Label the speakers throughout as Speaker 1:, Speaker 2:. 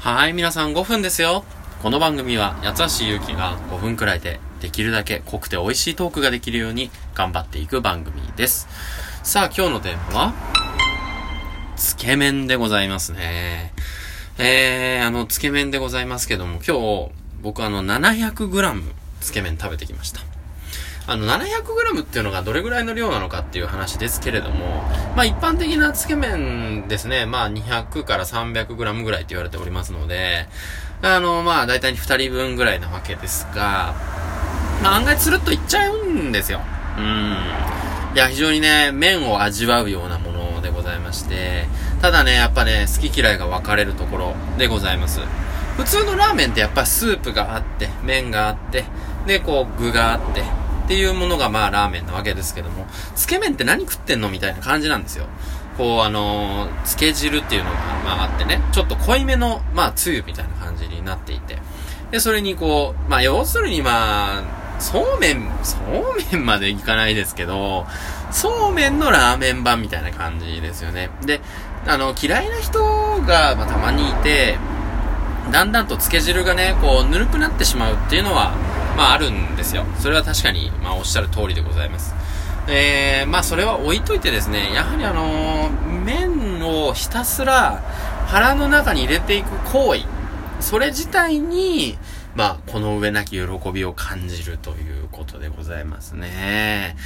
Speaker 1: はい、皆さん5分ですよ。この番組は八橋ゆうきが5分くらいでできるだけ濃くて美味しいトークができるように頑張っていく番組です。さあ、今日のテーマは、つけ麺でございますね。えー、あの、つけ麺でございますけども、今日、僕あの、700g つけ麺食べてきました。あの、700g っていうのがどれぐらいの量なのかっていう話ですけれども、まあ一般的なつけ麺ですね、まあ200から 300g ぐらいって言われておりますので、あの、まあ大体2人分ぐらいなわけですが、まあ案外つるっといっちゃうんですよ。うん。いや、非常にね、麺を味わうようなものでございまして、ただね、やっぱね、好き嫌いが分かれるところでございます。普通のラーメンってやっぱスープがあって、麺があって、で、こう具があって、っていうものがまあラーメンなわけですけども、つけ麺って何食ってんのみたいな感じなんですよ。こうあのー、つけ汁っていうのがまああってね、ちょっと濃いめのまあつゆみたいな感じになっていて、で、それにこう、まあ要するにまあ、そうめん、そうめんまでいかないですけど、そうめんのラーメン版みたいな感じですよね。で、あの、嫌いな人が、まあ、たまにいて、だんだんとつけ汁がね、こう、ぬるくなってしまうっていうのは、まああるんですよ。それは確かに、まあおっしゃる通りでございます。えー、まあそれは置いといてですね、やはりあのー、麺をひたすら腹の中に入れていく行為、それ自体に、まあ、この上なき喜びを感じるということでございますね。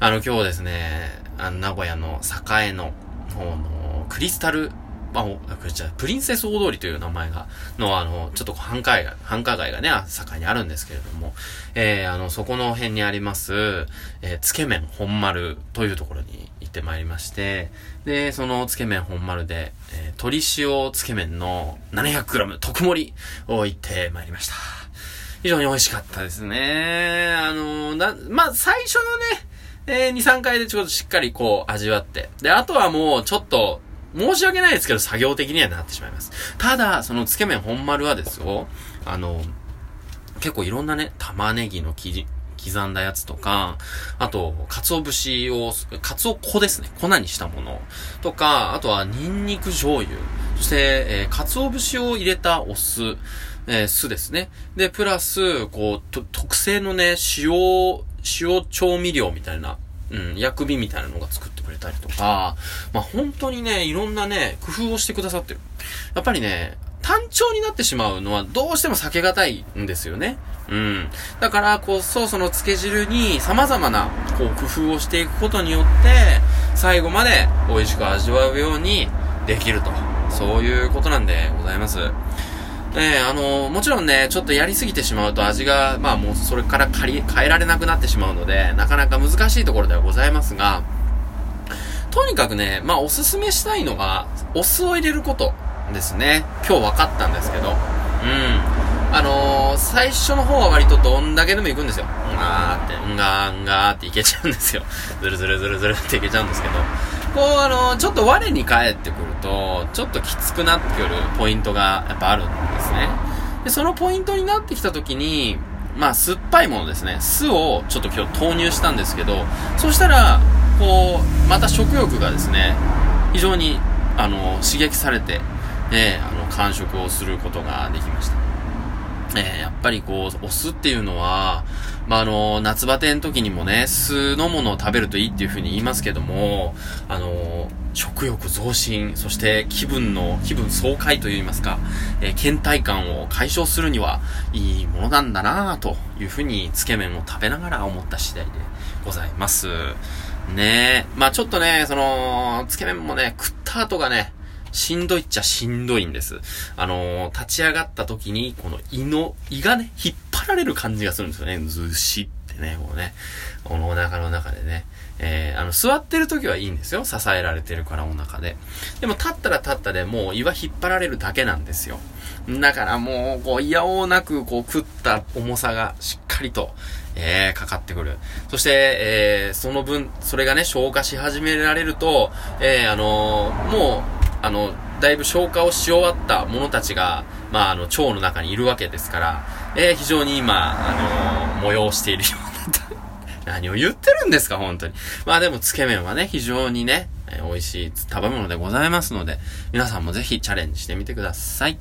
Speaker 1: あの、今日ですね、あの、名古屋の栄の方のクリスタルあ、じゃプリンセス大通りという名前が、の、あの、ちょっと繁華街、繁華街がね、境にあるんですけれども、えー、あの、そこの辺にあります、えー、つけ麺本丸というところに行ってまいりまして、で、そのつけ麺本丸で、えー、鶏塩つけ麺の 700g 特盛りを行ってまいりました。非常に美味しかったですね。あのな、まあ、最初のね、えー、2、3回でちょっとしっかりこう味わって、で、あとはもうちょっと、申し訳ないですけど、作業的にはなってしまいます。ただ、そのつけ麺本丸はですよ、あの、結構いろんなね、玉ねぎの生地、刻んだやつとか、あと、鰹節を、鰹粉ですね。粉にしたもの。とか、あとは、ニンニク醤油。そして、えー、鰹節を入れたお酢。えー、酢ですね。で、プラス、こう、特製のね、塩、塩調味料みたいな、うん、薬味みたいなのが作ってくれたりとか、まあ、本当にね、いろんなね、工夫をしてくださってる。やっぱりね、単調になってしまうのはどうしても避けがたいんですよね。うん。だからこそ、その漬け汁に様々な、こう、工夫をしていくことによって、最後まで美味しく味わうようにできると。そういうことなんでございます。えー、あのー、もちろんね、ちょっとやりすぎてしまうと味が、まあもうそれから変えられなくなってしまうので、なかなか難しいところではございますが、とにかくね、まあおすすめしたいのが、お酢を入れることですね。今日分かったんですけど。うん。あのー、最初の方は割とどんだけでも行くんですよ。うんがーって、うんがーんがーっていけちゃうんですよ。ずるずるずるずるっていけちゃうんですけど。こう、あのー、ちょっと我に返ってくると、ちょっときつくなってくるポイントがやっぱあるんですね。で、そのポイントになってきた時に、まあ、酸っぱいものですね。酢をちょっと今日投入したんですけど、そしたら、こう、また食欲がですね、非常に、あの、刺激されて、えー、あの、完食をすることができました。えー、やっぱりこう、お酢っていうのは、まあ、あの、夏バテの時にもね、酢のものを食べるといいっていう風に言いますけども、あの、食欲増進、そして気分の、気分爽快といいますか、えー、倦怠感を解消するにはいいものなんだなぁという風に、つけ麺を食べながら思った次第でございます。ねえ。まあちょっとね、その、つけ麺もね、食った後がね、しんどいっちゃしんどいんです。あのー、立ち上がった時に、この胃の、胃がね、引っ張られる感じがするんですよね。ずしってね、こうね。このお腹の中でね。えー、あの、座ってる時はいいんですよ。支えられてるからお腹で。でも立ったら立ったでもう胃は引っ張られるだけなんですよ。だからもう、こう、いやおうなく、こう、食った重さがしっかりと、えー、かかってくる。そして、えー、その分、それがね、消化し始められると、えー、あのー、もう、あの、だいぶ消化をし終わった者たちが、まあ、あの、腸の中にいるわけですから、えー、非常に今、あのー、催しているような、何を言ってるんですか、本当に。まあでも、つけ麺はね、非常にね、えー、美味しい食べ物でございますので、皆さんもぜひチャレンジしてみてください。